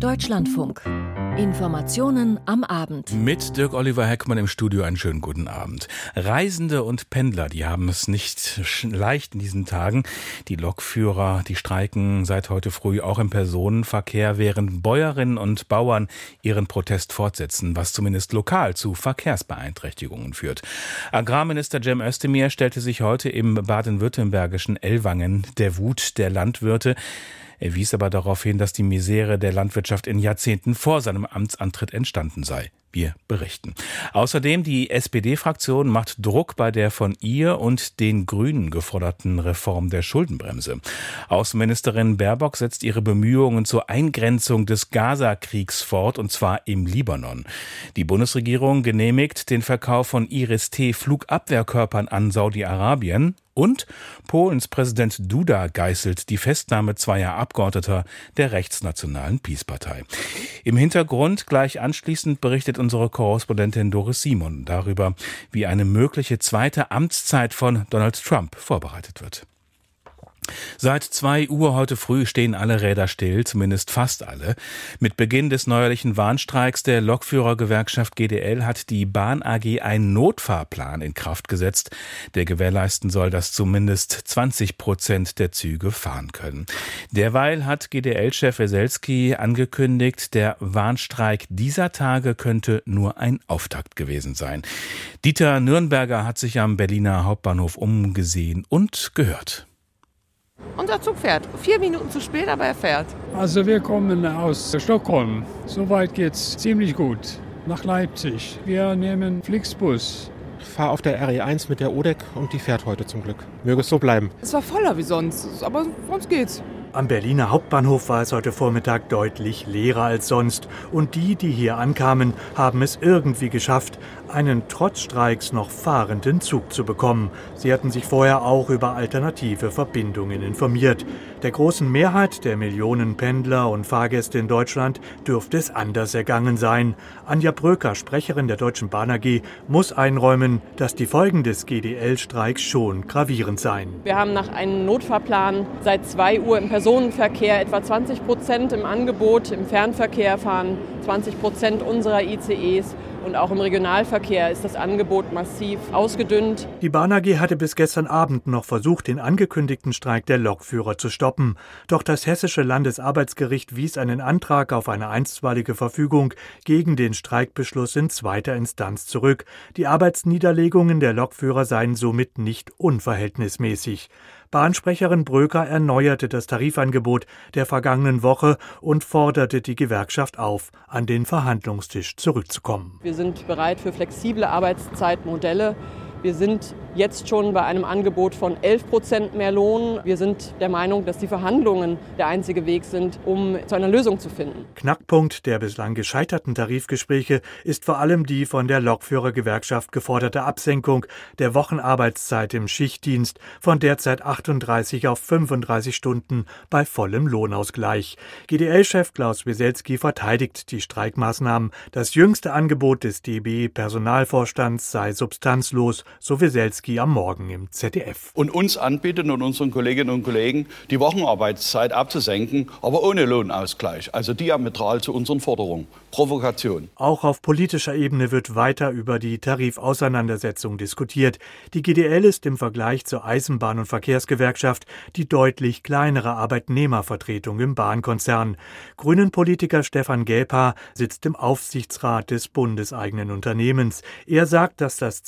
Deutschlandfunk. Informationen am Abend. Mit Dirk Oliver Heckmann im Studio einen schönen guten Abend. Reisende und Pendler, die haben es nicht leicht in diesen Tagen. Die Lokführer, die streiken seit heute früh auch im Personenverkehr, während Bäuerinnen und Bauern ihren Protest fortsetzen, was zumindest lokal zu Verkehrsbeeinträchtigungen führt. Agrarminister Cem Özdemir stellte sich heute im baden-württembergischen Ellwangen der Wut der Landwirte er wies aber darauf hin, dass die Misere der Landwirtschaft in Jahrzehnten vor seinem Amtsantritt entstanden sei. Wir berichten. Außerdem die SPD-Fraktion macht Druck bei der von ihr und den Grünen geforderten Reform der Schuldenbremse. Außenministerin Baerbock setzt ihre Bemühungen zur Eingrenzung des Gaza-Kriegs fort, und zwar im Libanon. Die Bundesregierung genehmigt den Verkauf von Iris-T-Flugabwehrkörpern an Saudi-Arabien und Polens Präsident Duda geißelt die Festnahme zweier Abgeordneter der rechtsnationalen Peace-Partei. Im Hintergrund gleich anschließend berichtet unsere Korrespondentin Doris Simon darüber, wie eine mögliche zweite Amtszeit von Donald Trump vorbereitet wird. Seit zwei Uhr heute früh stehen alle Räder still, zumindest fast alle. Mit Beginn des neuerlichen Warnstreiks der Lokführergewerkschaft GDL hat die Bahn AG einen Notfahrplan in Kraft gesetzt, der gewährleisten soll, dass zumindest 20 Prozent der Züge fahren können. Derweil hat GDL-Chef Weselski angekündigt, der Warnstreik dieser Tage könnte nur ein Auftakt gewesen sein. Dieter Nürnberger hat sich am Berliner Hauptbahnhof umgesehen und gehört. Unser Zug fährt. Vier Minuten zu spät, aber er fährt. Also wir kommen aus Stockholm. Soweit geht's ziemlich gut. Nach Leipzig. Wir nehmen Flixbus. Ich fahre auf der RE1 mit der ODEC und die fährt heute zum Glück. Möge es so bleiben. Es war voller wie sonst, aber sonst geht's. Am Berliner Hauptbahnhof war es heute Vormittag deutlich leerer als sonst. Und die, die hier ankamen, haben es irgendwie geschafft, einen trotz Streiks noch fahrenden Zug zu bekommen. Sie hatten sich vorher auch über alternative Verbindungen informiert. Der großen Mehrheit der Millionen Pendler und Fahrgäste in Deutschland dürfte es anders ergangen sein. Anja Bröker, Sprecherin der Deutschen Bahn AG, muss einräumen, dass die Folgen des GDL-Streiks schon gravierend seien. Wir haben nach einem Notfahrplan seit 2 Uhr im Personenverkehr etwa 20 Prozent im Angebot, im Fernverkehr fahren 20 Prozent unserer ICEs und auch im Regionalverkehr ist das Angebot massiv ausgedünnt. Die Bahn AG hatte bis gestern Abend noch versucht, den angekündigten Streik der Lokführer zu stoppen. Doch das hessische Landesarbeitsgericht wies einen Antrag auf eine einstweilige Verfügung gegen den Streikbeschluss in zweiter Instanz zurück. Die Arbeitsniederlegungen der Lokführer seien somit nicht unverhältnismäßig. Bahnsprecherin Bröker erneuerte das Tarifangebot der vergangenen Woche und forderte die Gewerkschaft auf, an den Verhandlungstisch zurückzukommen. Wir sind bereit für flexible Arbeitszeitmodelle. Wir sind jetzt schon bei einem Angebot von 11 Prozent mehr Lohn. Wir sind der Meinung, dass die Verhandlungen der einzige Weg sind, um zu einer Lösung zu finden. Knackpunkt der bislang gescheiterten Tarifgespräche ist vor allem die von der Lokführergewerkschaft geforderte Absenkung der Wochenarbeitszeit im Schichtdienst von derzeit 38 auf 35 Stunden bei vollem Lohnausgleich. GDL-Chef Klaus Wieselski verteidigt die Streikmaßnahmen. Das jüngste Angebot des DB-Personalvorstands sei substanzlos, so Zelensky am Morgen im ZDF. Und uns anbieten und unseren Kolleginnen und Kollegen die Wochenarbeitszeit abzusenken, aber ohne Lohnausgleich. Also diametral zu unseren Forderungen. Provokation. Auch auf politischer Ebene wird weiter über die Tarifauseinandersetzung diskutiert. Die GDL ist im Vergleich zur Eisenbahn- und Verkehrsgewerkschaft die deutlich kleinere Arbeitnehmervertretung im Bahnkonzern. Grünen-Politiker Stefan Gelper sitzt im Aufsichtsrat des bundeseigenen Unternehmens. Er sagt, dass das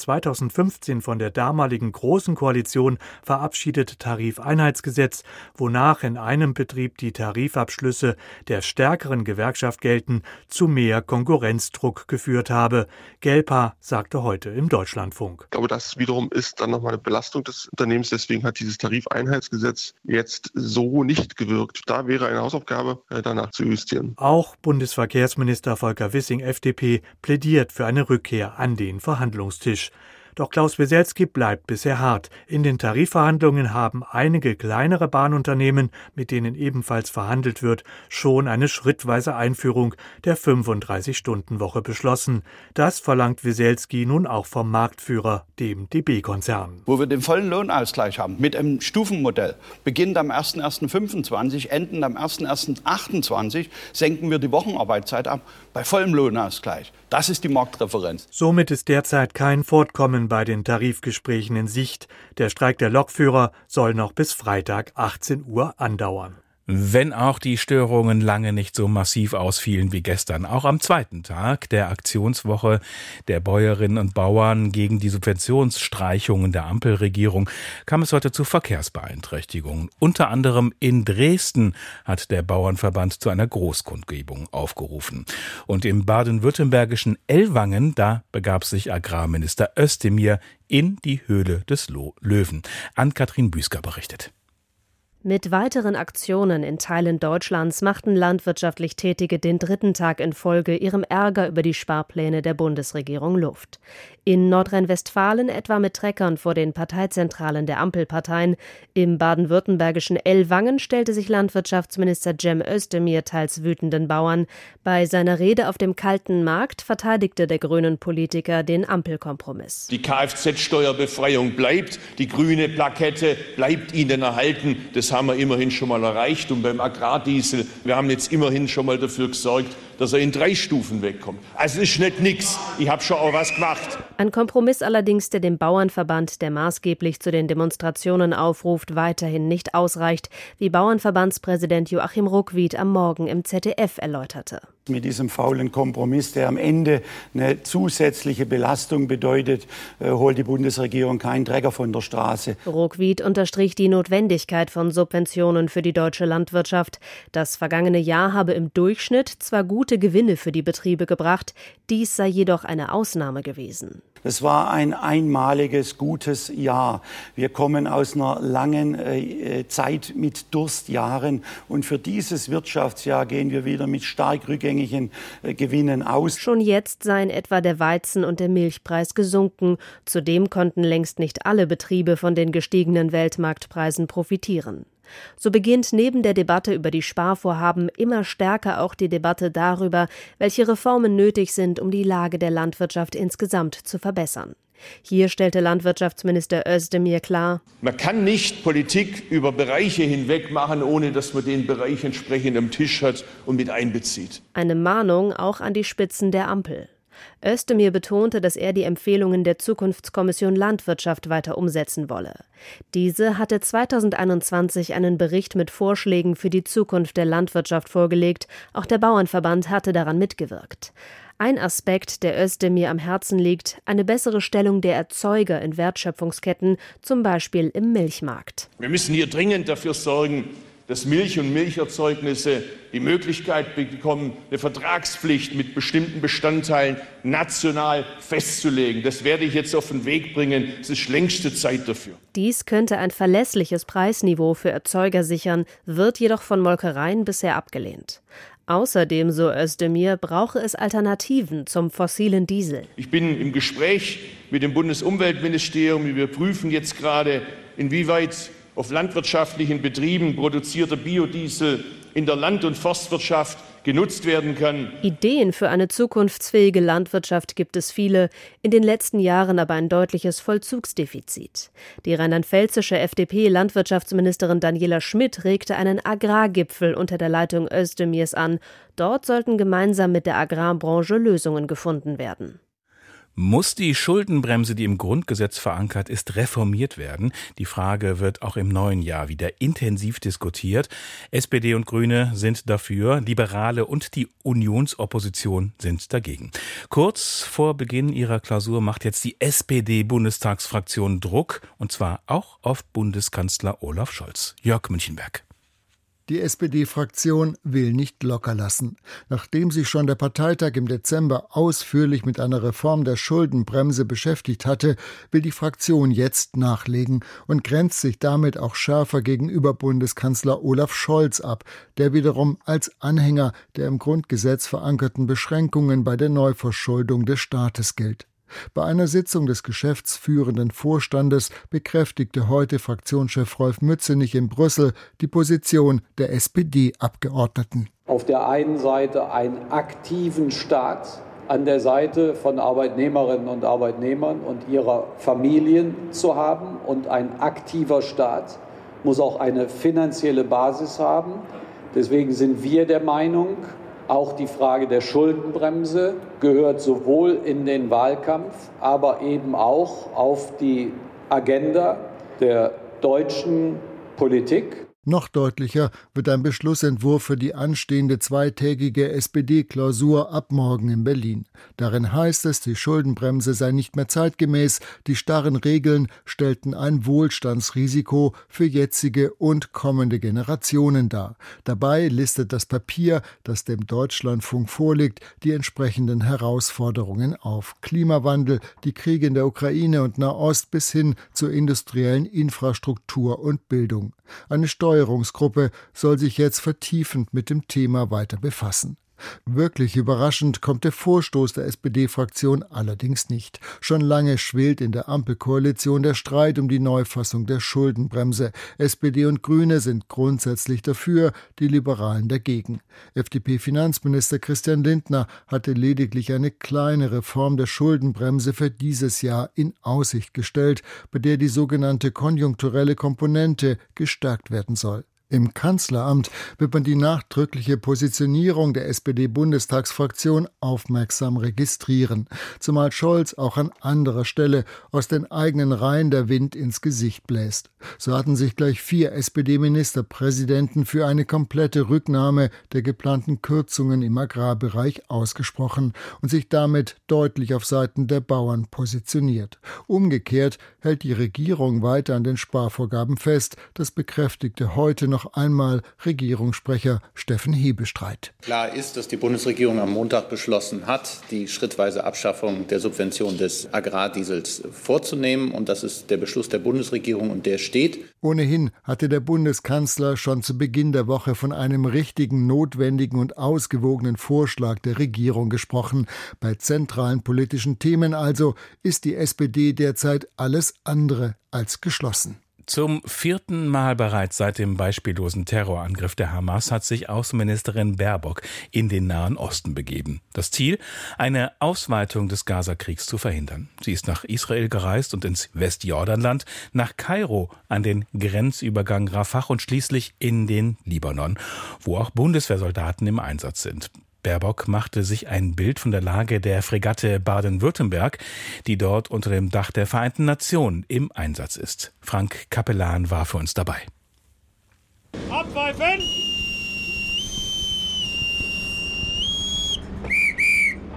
2015 von der damaligen Großen Koalition verabschiedete Tarifeinheitsgesetz, wonach in einem Betrieb die Tarifabschlüsse der stärkeren Gewerkschaft gelten, zu mehr Konkurrenzdruck geführt habe. Gelpa sagte heute im Deutschlandfunk. Ich glaube, das wiederum ist dann nochmal eine Belastung des Unternehmens. Deswegen hat dieses Tarifeinheitsgesetz jetzt so nicht gewirkt. Da wäre eine Hausaufgabe, äh, danach zu justieren. Auch Bundesverkehrsminister Volker Wissing, FDP, plädiert für eine Rückkehr an den Verhandlungstisch. Doch Klaus Weselski bleibt bisher hart. In den Tarifverhandlungen haben einige kleinere Bahnunternehmen, mit denen ebenfalls verhandelt wird, schon eine schrittweise Einführung der 35-Stunden-Woche beschlossen. Das verlangt Weselski nun auch vom Marktführer, dem DB-Konzern. Wo wir den vollen Lohnausgleich haben, mit einem Stufenmodell, beginnend am 01.01.25, endend am 01.01.28, senken wir die Wochenarbeitszeit ab bei vollem Lohnausgleich. Das ist die Marktreferenz. Somit ist derzeit kein Fortkommen bei den Tarifgesprächen in Sicht. Der Streik der Lokführer soll noch bis Freitag 18 Uhr andauern. Wenn auch die Störungen lange nicht so massiv ausfielen wie gestern. Auch am zweiten Tag der Aktionswoche der Bäuerinnen und Bauern gegen die Subventionsstreichungen der Ampelregierung kam es heute zu Verkehrsbeeinträchtigungen. Unter anderem in Dresden hat der Bauernverband zu einer Großkundgebung aufgerufen. Und im baden-württembergischen Ellwangen, da begab sich Agrarminister Özdemir in die Höhle des Löwen. An Katrin Büsker berichtet. Mit weiteren Aktionen in Teilen Deutschlands machten landwirtschaftlich Tätige den dritten Tag in Folge ihrem Ärger über die Sparpläne der Bundesregierung Luft. In Nordrhein-Westfalen etwa mit Treckern vor den Parteizentralen der Ampelparteien. Im baden-württembergischen Ellwangen stellte sich Landwirtschaftsminister Cem Özdemir teils wütenden Bauern. Bei seiner Rede auf dem kalten Markt verteidigte der grünen Politiker den Ampelkompromiss. Die Kfz-Steuerbefreiung bleibt, die grüne Plakette bleibt Ihnen erhalten. Das haben wir immerhin schon mal erreicht. Und beim Agrardiesel, wir haben jetzt immerhin schon mal dafür gesorgt, dass er in drei Stufen wegkommt. Also ist nicht nix. Ich habe schon auch was gemacht. Ein Kompromiss allerdings, der dem Bauernverband, der maßgeblich zu den Demonstrationen aufruft, weiterhin nicht ausreicht, wie Bauernverbandspräsident Joachim Ruckwied am Morgen im ZDF erläuterte. Mit diesem faulen Kompromiss, der am Ende eine zusätzliche Belastung bedeutet, äh, holt die Bundesregierung keinen Träger von der Straße. Ruckwied unterstrich die Notwendigkeit von Subventionen für die deutsche Landwirtschaft. Das vergangene Jahr habe im Durchschnitt zwar gut gute Gewinne für die Betriebe gebracht. Dies sei jedoch eine Ausnahme gewesen. Es war ein einmaliges gutes Jahr. Wir kommen aus einer langen äh, Zeit mit Durstjahren und für dieses Wirtschaftsjahr gehen wir wieder mit stark rückgängigen äh, Gewinnen aus. Schon jetzt seien etwa der Weizen und der Milchpreis gesunken. Zudem konnten längst nicht alle Betriebe von den gestiegenen Weltmarktpreisen profitieren. So beginnt neben der Debatte über die Sparvorhaben immer stärker auch die Debatte darüber, welche Reformen nötig sind, um die Lage der Landwirtschaft insgesamt zu verbessern. Hier stellte Landwirtschaftsminister Özdemir klar, man kann nicht Politik über Bereiche hinweg machen, ohne dass man den Bereich entsprechend am Tisch hat und mit einbezieht. Eine Mahnung auch an die Spitzen der Ampel. Özdemir betonte, dass er die Empfehlungen der Zukunftskommission Landwirtschaft weiter umsetzen wolle. Diese hatte 2021 einen Bericht mit Vorschlägen für die Zukunft der Landwirtschaft vorgelegt. Auch der Bauernverband hatte daran mitgewirkt. Ein Aspekt, der Özdemir am Herzen liegt, eine bessere Stellung der Erzeuger in Wertschöpfungsketten, zum Beispiel im Milchmarkt. Wir müssen hier dringend dafür sorgen, dass Milch und Milcherzeugnisse die Möglichkeit bekommen, eine Vertragspflicht mit bestimmten Bestandteilen national festzulegen. Das werde ich jetzt auf den Weg bringen. Es ist längste Zeit dafür. Dies könnte ein verlässliches Preisniveau für Erzeuger sichern, wird jedoch von Molkereien bisher abgelehnt. Außerdem, so Özdemir, brauche es Alternativen zum fossilen Diesel. Ich bin im Gespräch mit dem Bundesumweltministerium. Wir prüfen jetzt gerade, inwieweit auf landwirtschaftlichen Betrieben produzierter Biodiesel in der Land- und Forstwirtschaft genutzt werden kann. Ideen für eine zukunftsfähige Landwirtschaft gibt es viele, in den letzten Jahren aber ein deutliches Vollzugsdefizit. Die rheinland-pfälzische FDP-Landwirtschaftsministerin Daniela Schmidt regte einen Agrargipfel unter der Leitung Özdemirs an. Dort sollten gemeinsam mit der Agrarbranche Lösungen gefunden werden. Muss die Schuldenbremse, die im Grundgesetz verankert ist, reformiert werden? Die Frage wird auch im neuen Jahr wieder intensiv diskutiert. SPD und Grüne sind dafür, Liberale und die Unionsopposition sind dagegen. Kurz vor Beginn ihrer Klausur macht jetzt die SPD-Bundestagsfraktion Druck, und zwar auch auf Bundeskanzler Olaf Scholz. Jörg Münchenberg. Die SPD-Fraktion will nicht locker lassen. Nachdem sich schon der Parteitag im Dezember ausführlich mit einer Reform der Schuldenbremse beschäftigt hatte, will die Fraktion jetzt nachlegen und grenzt sich damit auch schärfer gegenüber Bundeskanzler Olaf Scholz ab, der wiederum als Anhänger der im Grundgesetz verankerten Beschränkungen bei der Neuverschuldung des Staates gilt. Bei einer Sitzung des geschäftsführenden Vorstandes bekräftigte heute Fraktionschef Rolf Mützenich in Brüssel die Position der SPD-Abgeordneten. Auf der einen Seite einen aktiven Staat an der Seite von Arbeitnehmerinnen und Arbeitnehmern und ihrer Familien zu haben. Und ein aktiver Staat muss auch eine finanzielle Basis haben. Deswegen sind wir der Meinung, auch die Frage der Schuldenbremse gehört sowohl in den Wahlkampf, aber eben auch auf die Agenda der deutschen Politik. Noch deutlicher wird ein Beschlussentwurf für die anstehende zweitägige SPD-Klausur ab morgen in Berlin. Darin heißt es, die Schuldenbremse sei nicht mehr zeitgemäß, die starren Regeln stellten ein Wohlstandsrisiko für jetzige und kommende Generationen dar. Dabei listet das Papier, das dem Deutschlandfunk vorliegt, die entsprechenden Herausforderungen auf. Klimawandel, die Kriege in der Ukraine und Nahost bis hin zur industriellen Infrastruktur und Bildung. Eine Steuerungsgruppe soll sich jetzt vertiefend mit dem Thema weiter befassen. Wirklich überraschend kommt der Vorstoß der SPD-Fraktion allerdings nicht. Schon lange schwelt in der Ampelkoalition der Streit um die Neufassung der Schuldenbremse. SPD und Grüne sind grundsätzlich dafür, die Liberalen dagegen. FDP-Finanzminister Christian Lindner hatte lediglich eine kleine Reform der Schuldenbremse für dieses Jahr in Aussicht gestellt, bei der die sogenannte konjunkturelle Komponente gestärkt werden soll. Im Kanzleramt wird man die nachdrückliche Positionierung der SPD-Bundestagsfraktion aufmerksam registrieren, zumal Scholz auch an anderer Stelle aus den eigenen Reihen der Wind ins Gesicht bläst. So hatten sich gleich vier SPD-Ministerpräsidenten für eine komplette Rücknahme der geplanten Kürzungen im Agrarbereich ausgesprochen und sich damit deutlich auf Seiten der Bauern positioniert. Umgekehrt hält die Regierung weiter an den Sparvorgaben fest, das bekräftigte heute noch noch einmal Regierungssprecher Steffen Hebestreit. Klar ist, dass die Bundesregierung am Montag beschlossen hat, die schrittweise Abschaffung der Subvention des Agrardiesels vorzunehmen. Und das ist der Beschluss der Bundesregierung und der steht. Ohnehin hatte der Bundeskanzler schon zu Beginn der Woche von einem richtigen, notwendigen und ausgewogenen Vorschlag der Regierung gesprochen. Bei zentralen politischen Themen also ist die SPD derzeit alles andere als geschlossen. Zum vierten Mal bereits seit dem beispiellosen Terrorangriff der Hamas hat sich Außenministerin Baerbock in den Nahen Osten begeben. Das Ziel, eine Ausweitung des Gazakriegs zu verhindern. Sie ist nach Israel gereist und ins Westjordanland, nach Kairo an den Grenzübergang Rafah und schließlich in den Libanon, wo auch Bundeswehrsoldaten im Einsatz sind. Baerbock machte sich ein Bild von der Lage der Fregatte Baden-Württemberg, die dort unter dem Dach der Vereinten Nationen im Einsatz ist. Frank Kapellan war für uns dabei. Abpfeifen!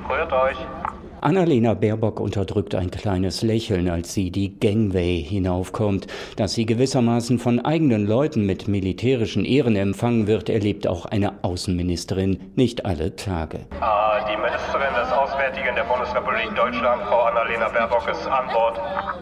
Rührt euch! Annalena Baerbock unterdrückt ein kleines Lächeln, als sie die Gangway hinaufkommt. Dass sie gewissermaßen von eigenen Leuten mit militärischen Ehren empfangen wird, erlebt auch eine Außenministerin nicht alle Tage. Ah, die Ministerin des Auswärtigen der Bundesrepublik Deutschland, Frau Annalena Baerbock, ist an Bord.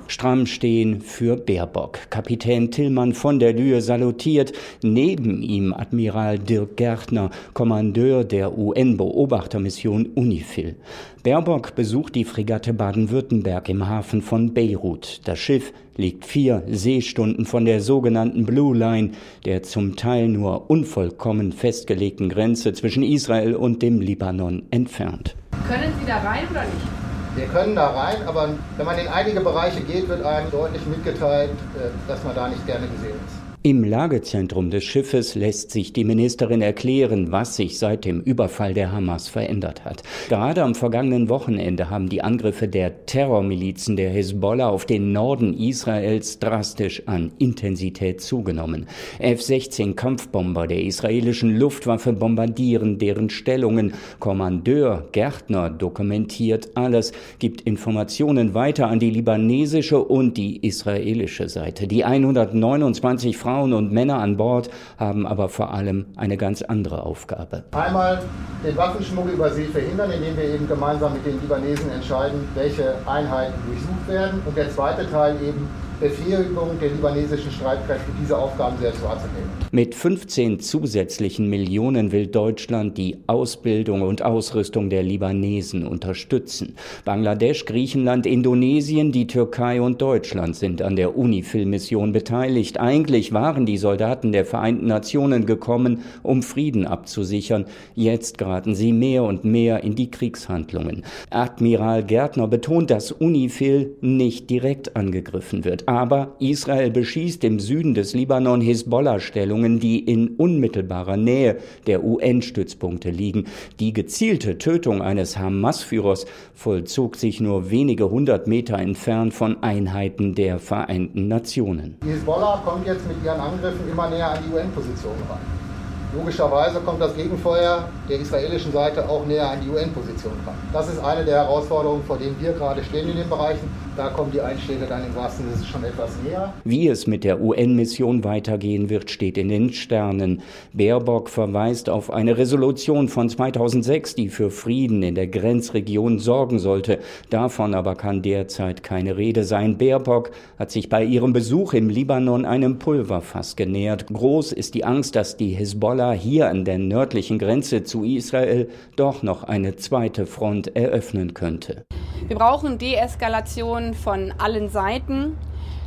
Stramm stehen für Baerbock. Kapitän Tillmann von der Lühe salutiert. Neben ihm Admiral Dirk Gärtner, Kommandeur der UN-Beobachtermission UNIFIL. Baerbock besucht die Fregatte Baden-Württemberg im Hafen von Beirut. Das Schiff liegt vier Seestunden von der sogenannten Blue Line, der zum Teil nur unvollkommen festgelegten Grenze zwischen Israel und dem Libanon, entfernt. Können Sie da rein oder nicht? Wir können da rein, aber wenn man in einige Bereiche geht, wird einem deutlich mitgeteilt, äh, dass man da nicht gerne gesehen ist. Im Lagezentrum des Schiffes lässt sich die Ministerin erklären, was sich seit dem Überfall der Hamas verändert hat. Gerade am vergangenen Wochenende haben die Angriffe der Terrormilizen der Hezbollah auf den Norden Israels drastisch an Intensität zugenommen. F-16 Kampfbomber der israelischen Luftwaffe bombardieren deren Stellungen. Kommandeur Gärtner dokumentiert alles, gibt Informationen weiter an die libanesische und die israelische Seite. Die 129 Frauen und Männer an Bord haben aber vor allem eine ganz andere Aufgabe. Einmal den Waffenschmuggel über See verhindern, indem wir eben gemeinsam mit den Libanesen entscheiden, welche Einheiten durchsucht werden. Und der zweite Teil eben Befähigung der libanesischen Streitkräfte, diese Aufgaben selbst wahrzunehmen. Mit 15 zusätzlichen Millionen will Deutschland die Ausbildung und Ausrüstung der Libanesen unterstützen. Bangladesch, Griechenland, Indonesien, die Türkei und Deutschland sind an der UNIFIL-Mission beteiligt. Eigentlich waren die Soldaten der Vereinten Nationen gekommen, um Frieden abzusichern. Jetzt geraten sie mehr und mehr in die Kriegshandlungen. Admiral Gärtner betont, dass UNIFIL nicht direkt angegriffen wird. Aber Israel beschießt im Süden des Libanon Hisbollah-Stellungen, die in unmittelbarer Nähe der UN-Stützpunkte liegen. Die gezielte Tötung eines Hamas-Führers vollzog sich nur wenige hundert Meter entfernt von Einheiten der Vereinten Nationen. Die Hisbollah kommt jetzt mit ihren Angriffen immer näher an die UN-Positionen ran. Logischerweise kommt das Gegenfeuer der israelischen Seite auch näher an die UN-Position ran. Das ist eine der Herausforderungen, vor denen wir gerade stehen in den Bereichen. Da kommen die Einschläge dann im wahrsten Sinne schon etwas näher. Wie es mit der UN-Mission weitergehen wird, steht in den Sternen. Baerbock verweist auf eine Resolution von 2006, die für Frieden in der Grenzregion sorgen sollte. Davon aber kann derzeit keine Rede sein. Baerbock hat sich bei ihrem Besuch im Libanon einem Pulverfass genähert. Groß ist die Angst, dass die Hisbollah hier an der nördlichen Grenze zu Israel doch noch eine zweite Front eröffnen könnte. Wir brauchen Deeskalation von allen Seiten.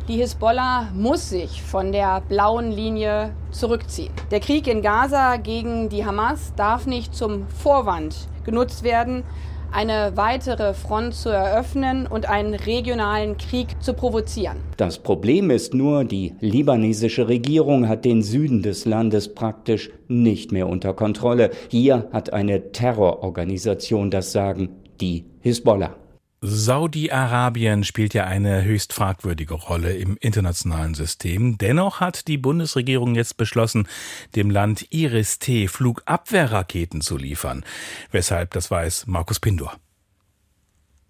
Die Hisbollah muss sich von der blauen Linie zurückziehen. Der Krieg in Gaza gegen die Hamas darf nicht zum Vorwand genutzt werden, eine weitere Front zu eröffnen und einen regionalen Krieg zu provozieren. Das Problem ist nur, die libanesische Regierung hat den Süden des Landes praktisch nicht mehr unter Kontrolle. Hier hat eine Terrororganisation das Sagen, die Hisbollah. Saudi-Arabien spielt ja eine höchst fragwürdige Rolle im internationalen System. Dennoch hat die Bundesregierung jetzt beschlossen, dem Land Iris-T Flugabwehrraketen zu liefern. Weshalb, das weiß Markus Pindor.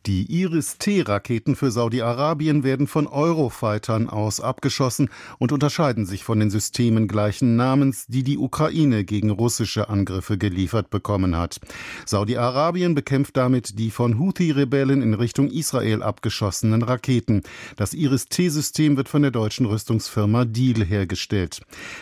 Die Iris-T-Raketen für Saudi-Arabien werden von Eurofightern aus abgeschossen und unterscheiden sich von den Systemen gleichen Namens, die die Ukraine gegen russische Angriffe geliefert bekommen hat. Saudi-Arabien bekämpft damit die von Houthi-Rebellen in Richtung Israel abgeschossenen Raketen. Das Iris-T-System wird von der deutschen Rüstungsfirma Deal hergestellt.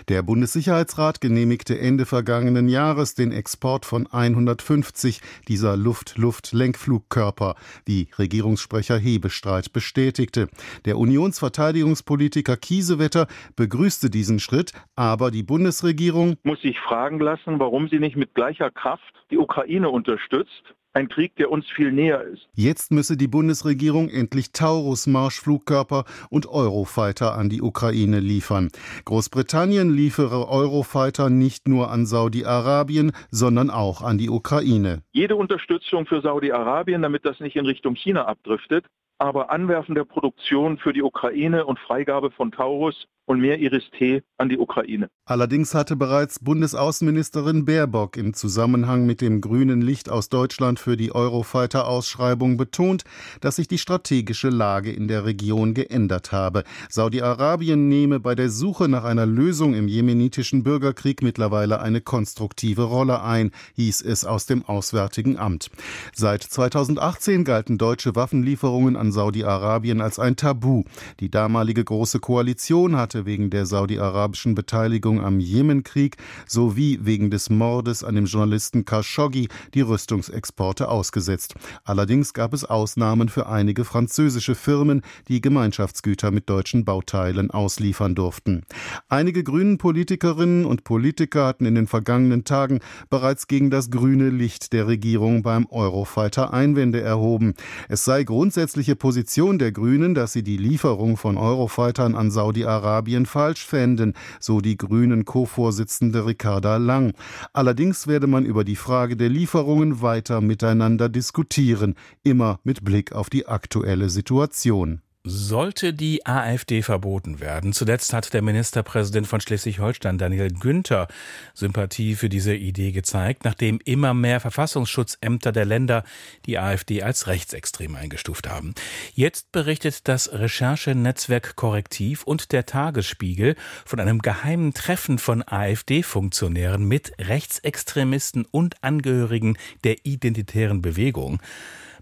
Der Bundessicherheitsrat genehmigte Ende vergangenen Jahres den Export von 150 dieser Luft-Luft-Lenkflugkörper wie Regierungssprecher Hebestreit bestätigte. Der Unionsverteidigungspolitiker Kiesewetter begrüßte diesen Schritt, aber die Bundesregierung muss sich fragen lassen, warum sie nicht mit gleicher Kraft die Ukraine unterstützt ein Krieg, der uns viel näher ist. Jetzt müsse die Bundesregierung endlich Taurus-Marschflugkörper und Eurofighter an die Ukraine liefern. Großbritannien liefere Eurofighter nicht nur an Saudi-Arabien, sondern auch an die Ukraine. Jede Unterstützung für Saudi-Arabien, damit das nicht in Richtung China abdriftet, aber Anwerfen der Produktion für die Ukraine und Freigabe von Taurus und mehr Iris-T an die Ukraine. Allerdings hatte bereits Bundesaußenministerin Baerbock im Zusammenhang mit dem grünen Licht aus Deutschland für die Eurofighter-Ausschreibung betont, dass sich die strategische Lage in der Region geändert habe. Saudi-Arabien nehme bei der Suche nach einer Lösung im jemenitischen Bürgerkrieg mittlerweile eine konstruktive Rolle ein, hieß es aus dem Auswärtigen Amt. Seit 2018 galten deutsche Waffenlieferungen an Saudi-Arabien als ein Tabu. Die damalige Große Koalition hatte wegen der saudi-arabischen Beteiligung am Jemenkrieg sowie wegen des Mordes an dem Journalisten Khashoggi die Rüstungsexporte ausgesetzt. Allerdings gab es Ausnahmen für einige französische Firmen, die Gemeinschaftsgüter mit deutschen Bauteilen ausliefern durften. Einige grünen Politikerinnen und Politiker hatten in den vergangenen Tagen bereits gegen das grüne Licht der Regierung beim Eurofighter Einwände erhoben. Es sei grundsätzliche Position der Grünen, dass sie die Lieferung von Eurofightern an Saudi-Arabien falsch fänden, so die grünen Co-Vorsitzende Ricarda Lang. Allerdings werde man über die Frage der Lieferungen weiter miteinander diskutieren, immer mit Blick auf die aktuelle Situation. Sollte die AfD verboten werden? Zuletzt hat der Ministerpräsident von Schleswig-Holstein, Daniel Günther, Sympathie für diese Idee gezeigt, nachdem immer mehr Verfassungsschutzämter der Länder die AfD als rechtsextrem eingestuft haben. Jetzt berichtet das Recherchenetzwerk Korrektiv und der Tagesspiegel von einem geheimen Treffen von AfD-Funktionären mit Rechtsextremisten und Angehörigen der identitären Bewegung.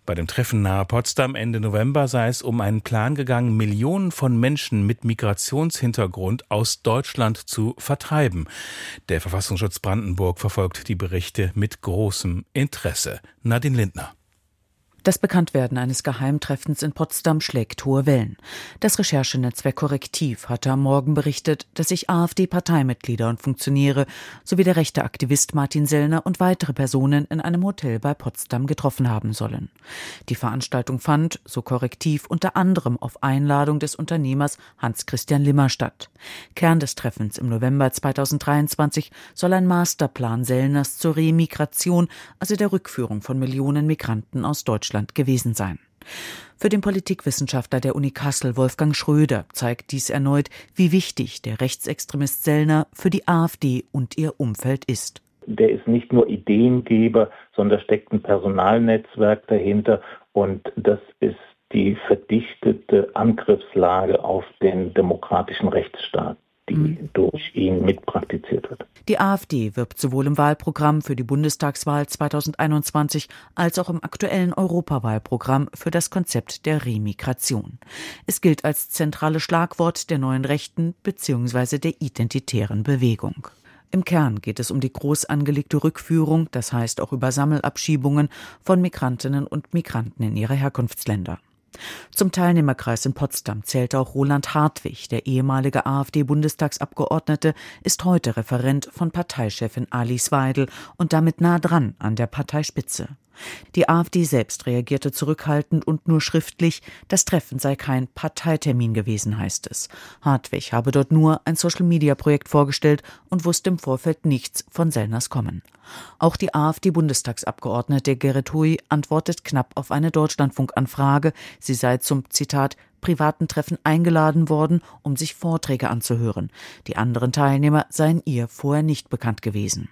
Bei dem Treffen nahe Potsdam Ende November sei es um einen Plan gegangen, Millionen von Menschen mit Migrationshintergrund aus Deutschland zu vertreiben. Der Verfassungsschutz Brandenburg verfolgt die Berichte mit großem Interesse. Nadine Lindner. Das Bekanntwerden eines Geheimtreffens in Potsdam schlägt hohe Wellen. Das Recherchenetzwerk Korrektiv hatte am Morgen berichtet, dass sich AfD-Parteimitglieder und Funktionäre sowie der rechte Aktivist Martin Sellner und weitere Personen in einem Hotel bei Potsdam getroffen haben sollen. Die Veranstaltung fand, so Korrektiv, unter anderem auf Einladung des Unternehmers Hans-Christian Limmer statt. Kern des Treffens im November 2023 soll ein Masterplan Sellners zur Remigration, also der Rückführung von Millionen Migranten aus Deutschland Deutschland gewesen sein. Für den Politikwissenschaftler der Uni Kassel Wolfgang Schröder zeigt dies erneut, wie wichtig der Rechtsextremist Sellner für die AfD und ihr Umfeld ist. Der ist nicht nur Ideengeber, sondern steckt ein Personalnetzwerk dahinter und das ist die verdichtete Angriffslage auf den demokratischen Rechtsstaat die mhm. durch ihn mitpraktiziert wird. Die AfD wirbt sowohl im Wahlprogramm für die Bundestagswahl 2021 als auch im aktuellen Europawahlprogramm für das Konzept der Remigration. Es gilt als zentrales Schlagwort der neuen Rechten bzw. der identitären Bewegung. Im Kern geht es um die groß angelegte Rückführung, das heißt auch über Sammelabschiebungen von Migrantinnen und Migranten in ihre Herkunftsländer. Zum Teilnehmerkreis in Potsdam zählt auch Roland Hartwig, der ehemalige AfD-Bundestagsabgeordnete, ist heute Referent von Parteichefin Alice Weidel und damit nah dran an der Parteispitze. Die AfD selbst reagierte zurückhaltend und nur schriftlich, das Treffen sei kein Parteitermin gewesen, heißt es. Hartwig habe dort nur ein Social-Media-Projekt vorgestellt und wusste im Vorfeld nichts von Sellners Kommen. Auch die AfD-Bundestagsabgeordnete Gerrit Hui antwortet knapp auf eine Deutschlandfunkanfrage, sie sei zum Zitat privaten Treffen eingeladen worden, um sich Vorträge anzuhören. Die anderen Teilnehmer seien ihr vorher nicht bekannt gewesen.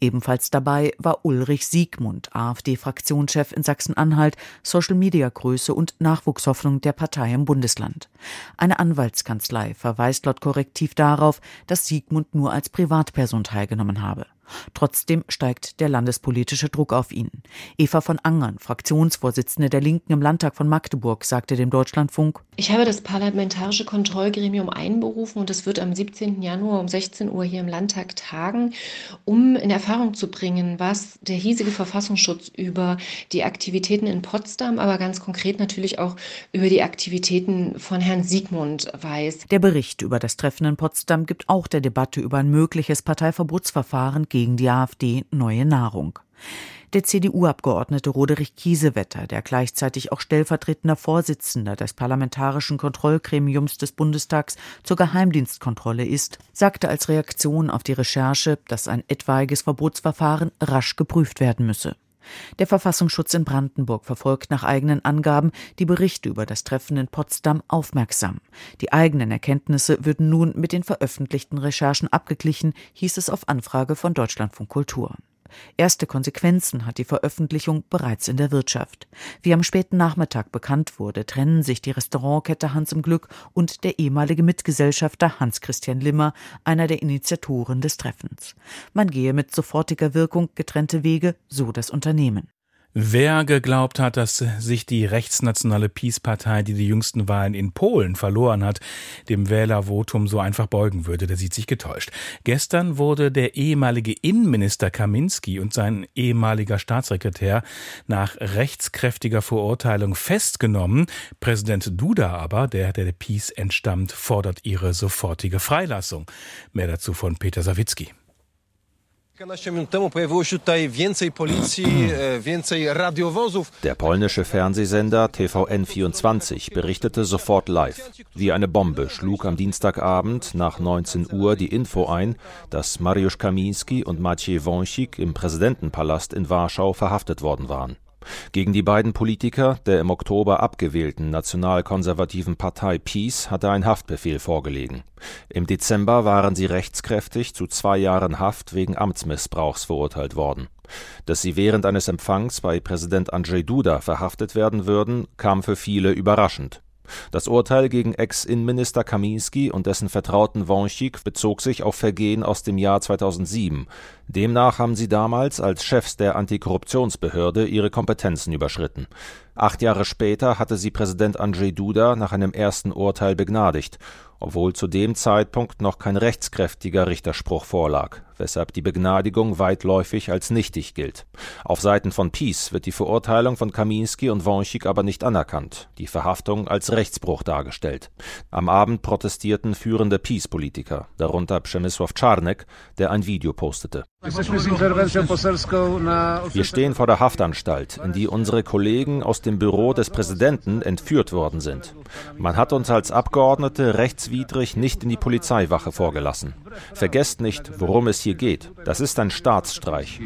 Ebenfalls dabei war Ulrich Siegmund, AfD-Fraktionschef in Sachsen-Anhalt, Social-Media-Größe und Nachwuchshoffnung der Partei im Bundesland. Eine Anwaltskanzlei verweist laut Korrektiv darauf, dass Siegmund nur als Privatperson teilgenommen habe. Trotzdem steigt der landespolitische Druck auf ihn. Eva von Angern, Fraktionsvorsitzende der Linken im Landtag von Magdeburg, sagte dem Deutschlandfunk: Ich habe das parlamentarische Kontrollgremium einberufen und es wird am 17. Januar um 16 Uhr hier im Landtag tagen, um in Erfahrung zu bringen, was der hiesige Verfassungsschutz über die Aktivitäten in Potsdam, aber ganz konkret natürlich auch über die Aktivitäten von Herrn Siegmund weiß. Der Bericht über das Treffen in Potsdam gibt auch der Debatte über ein mögliches Parteiverbotsverfahren gegen die AfD neue Nahrung. Der CDU-Abgeordnete Roderich Kiesewetter, der gleichzeitig auch stellvertretender Vorsitzender des Parlamentarischen Kontrollgremiums des Bundestags zur Geheimdienstkontrolle ist, sagte als Reaktion auf die Recherche, dass ein etwaiges Verbotsverfahren rasch geprüft werden müsse. Der Verfassungsschutz in Brandenburg verfolgt nach eigenen Angaben die Berichte über das Treffen in Potsdam aufmerksam. Die eigenen Erkenntnisse würden nun mit den veröffentlichten Recherchen abgeglichen, hieß es auf Anfrage von Deutschlandfunk Kultur. Erste Konsequenzen hat die Veröffentlichung bereits in der Wirtschaft. Wie am späten Nachmittag bekannt wurde, trennen sich die Restaurantkette Hans im Glück und der ehemalige Mitgesellschafter Hans-Christian Limmer, einer der Initiatoren des Treffens. Man gehe mit sofortiger Wirkung getrennte Wege, so das Unternehmen. Wer geglaubt hat, dass sich die rechtsnationale Peace-Partei, die die jüngsten Wahlen in Polen verloren hat, dem Wählervotum so einfach beugen würde, der sieht sich getäuscht. Gestern wurde der ehemalige Innenminister Kaminski und sein ehemaliger Staatssekretär nach rechtskräftiger Verurteilung festgenommen. Präsident Duda aber, der der Peace entstammt, fordert ihre sofortige Freilassung. Mehr dazu von Peter Sawicki. E, Der polnische Fernsehsender TVN24 berichtete sofort live. Wie eine Bombe schlug am Dienstagabend nach 19 Uhr die Info ein, dass Mariusz Kamiński und Maciej Wąsik im Präsidentenpalast in Warschau verhaftet worden waren. Gegen die beiden Politiker der im Oktober abgewählten nationalkonservativen Partei PiS hatte ein Haftbefehl vorgelegen. Im Dezember waren sie rechtskräftig zu zwei Jahren Haft wegen Amtsmissbrauchs verurteilt worden. Dass sie während eines Empfangs bei Präsident Andrzej Duda verhaftet werden würden, kam für viele überraschend. Das Urteil gegen Ex-Innenminister Kaminski und dessen Vertrauten Wąsik bezog sich auf Vergehen aus dem Jahr 2007. Demnach haben sie damals als Chefs der Antikorruptionsbehörde ihre Kompetenzen überschritten. Acht Jahre später hatte sie Präsident Andrzej Duda nach einem ersten Urteil begnadigt, obwohl zu dem Zeitpunkt noch kein rechtskräftiger Richterspruch vorlag weshalb die Begnadigung weitläufig als nichtig gilt. Auf Seiten von PiS wird die Verurteilung von Kaminski und Wąsik aber nicht anerkannt, die Verhaftung als Rechtsbruch dargestellt. Am Abend protestierten führende PiS-Politiker, darunter Przemysław Czarnek, der ein Video postete. Wir stehen vor der Haftanstalt, in die unsere Kollegen aus dem Büro des Präsidenten entführt worden sind. Man hat uns als Abgeordnete rechtswidrig nicht in die Polizeiwache vorgelassen. Vergesst nicht, worum es hier geht. Das ist ein Staatsstreich.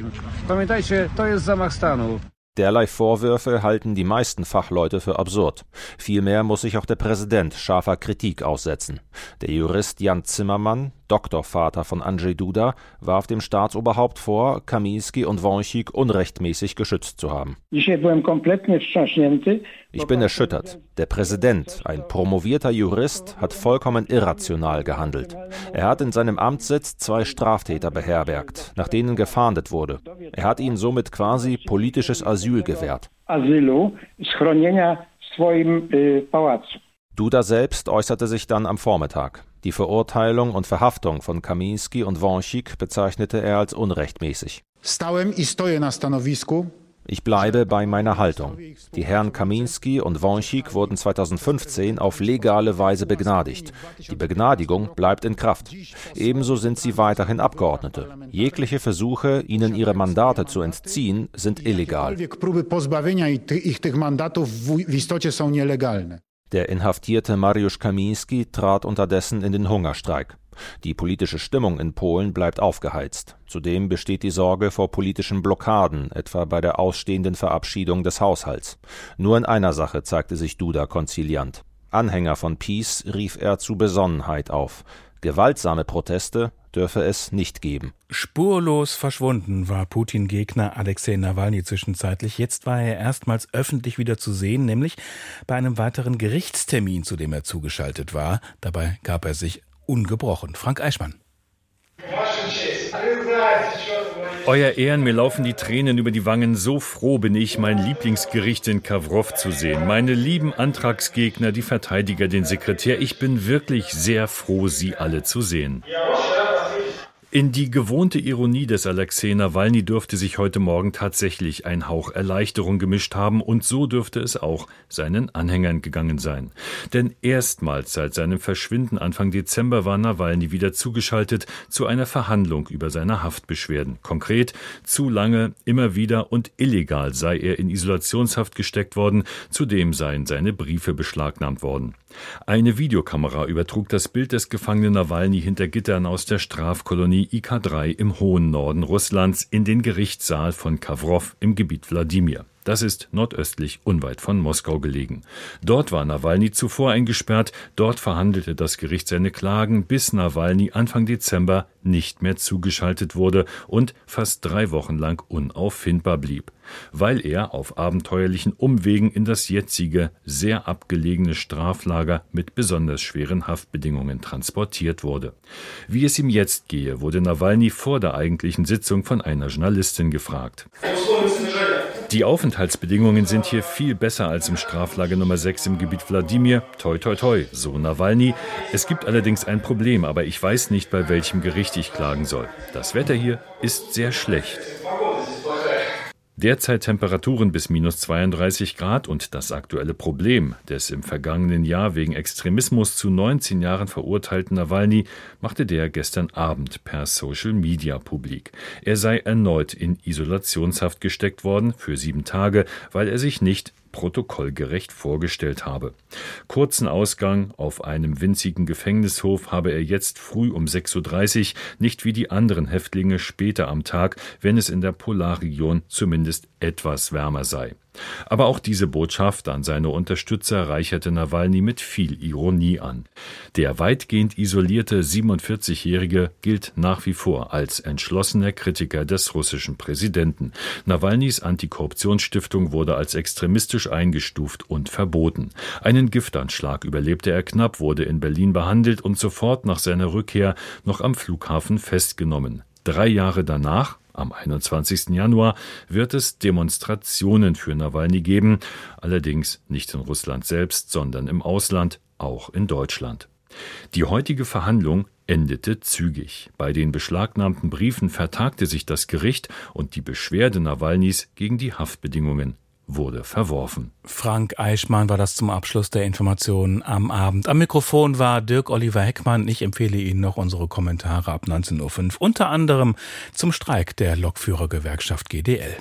Derlei Vorwürfe halten die meisten Fachleute für absurd. Vielmehr muss sich auch der Präsident scharfer Kritik aussetzen. Der Jurist Jan Zimmermann, Doktorvater von Andrzej Duda, warf dem Staatsoberhaupt vor, Kaminski und Wąsik unrechtmäßig geschützt zu haben. Ich bin erschüttert. Der Präsident, ein promovierter Jurist, hat vollkommen irrational gehandelt. Er hat in seinem Amtssitz zwei Straftäter beherbergt, nach denen gefahndet wurde. Er hat ihnen somit quasi politisches Asyl gewährt. Asylu, schronienia swoim pałacu. Duda selbst äußerte sich dann am Vormittag. Die Verurteilung und Verhaftung von Kaminski und Wąsik bezeichnete er als unrechtmäßig. Ich bleibe bei meiner Haltung. Die Herren Kaminski und Wąsik wurden 2015 auf legale Weise begnadigt. Die Begnadigung bleibt in Kraft. Ebenso sind sie weiterhin Abgeordnete. Jegliche Versuche, ihnen ihre Mandate zu entziehen, sind illegal. Der inhaftierte Mariusz Kamiński trat unterdessen in den Hungerstreik. Die politische Stimmung in Polen bleibt aufgeheizt. Zudem besteht die Sorge vor politischen Blockaden, etwa bei der ausstehenden Verabschiedung des Haushalts. Nur in einer Sache zeigte sich Duda konziliant. Anhänger von Peace rief er zu Besonnenheit auf. Gewaltsame Proteste dürfe es nicht geben. Spurlos verschwunden war Putin-Gegner Alexei Nawalny zwischenzeitlich. Jetzt war er erstmals öffentlich wieder zu sehen, nämlich bei einem weiteren Gerichtstermin, zu dem er zugeschaltet war. Dabei gab er sich ungebrochen. Frank Eichmann. Euer Ehren, mir laufen die Tränen über die Wangen. So froh bin ich, mein Lieblingsgericht in Kawrov zu sehen. Meine lieben Antragsgegner, die Verteidiger, den Sekretär. Ich bin wirklich sehr froh, Sie alle zu sehen. In die gewohnte Ironie des Alexei Nawalny dürfte sich heute Morgen tatsächlich ein Hauch Erleichterung gemischt haben und so dürfte es auch seinen Anhängern gegangen sein. Denn erstmals seit seinem Verschwinden Anfang Dezember war Nawalny wieder zugeschaltet zu einer Verhandlung über seine Haftbeschwerden. Konkret, zu lange, immer wieder und illegal sei er in Isolationshaft gesteckt worden, zudem seien seine Briefe beschlagnahmt worden. Eine Videokamera übertrug das Bild des Gefangenen Nawalny hinter Gittern aus der Strafkolonie IK3 im hohen Norden Russlands in den Gerichtssaal von Kawrow im Gebiet Wladimir. Das ist nordöstlich unweit von Moskau gelegen. Dort war Nawalny zuvor eingesperrt, dort verhandelte das Gericht seine Klagen, bis Nawalny Anfang Dezember nicht mehr zugeschaltet wurde und fast drei Wochen lang unauffindbar blieb, weil er auf abenteuerlichen Umwegen in das jetzige, sehr abgelegene Straflager mit besonders schweren Haftbedingungen transportiert wurde. Wie es ihm jetzt gehe, wurde Nawalny vor der eigentlichen Sitzung von einer Journalistin gefragt. Die Aufenthaltsbedingungen sind hier viel besser als im Straflager Nummer 6 im Gebiet Wladimir. Toi, toi, toi, so Nawalny. Es gibt allerdings ein Problem, aber ich weiß nicht, bei welchem Gericht ich klagen soll. Das Wetter hier ist sehr schlecht. Derzeit Temperaturen bis minus 32 Grad und das aktuelle Problem des im vergangenen Jahr wegen Extremismus zu 19 Jahren verurteilten Nawalny machte der gestern Abend per Social Media publik. Er sei erneut in Isolationshaft gesteckt worden für sieben Tage, weil er sich nicht protokollgerecht vorgestellt habe. Kurzen Ausgang auf einem winzigen Gefängnishof habe er jetzt früh um 6.30 Uhr, nicht wie die anderen Häftlinge später am Tag, wenn es in der Polarregion zumindest etwas wärmer sei. Aber auch diese Botschaft an seine Unterstützer reicherte Nawalny mit viel Ironie an. Der weitgehend isolierte 47-Jährige gilt nach wie vor als entschlossener Kritiker des russischen Präsidenten. Nawalnys Antikorruptionsstiftung wurde als extremistisch eingestuft und verboten. Einen Giftanschlag überlebte er knapp, wurde in Berlin behandelt und sofort nach seiner Rückkehr noch am Flughafen festgenommen. Drei Jahre danach, am 21. Januar, wird es Demonstrationen für Nawalny geben, allerdings nicht in Russland selbst, sondern im Ausland, auch in Deutschland. Die heutige Verhandlung endete zügig. Bei den beschlagnahmten Briefen vertagte sich das Gericht und die Beschwerde Nawalnys gegen die Haftbedingungen wurde verworfen. Frank Eichmann war das zum Abschluss der Informationen am Abend. Am Mikrofon war Dirk Oliver Heckmann. Ich empfehle Ihnen noch unsere Kommentare ab 19.05 Uhr, unter anderem zum Streik der Lokführergewerkschaft GDL.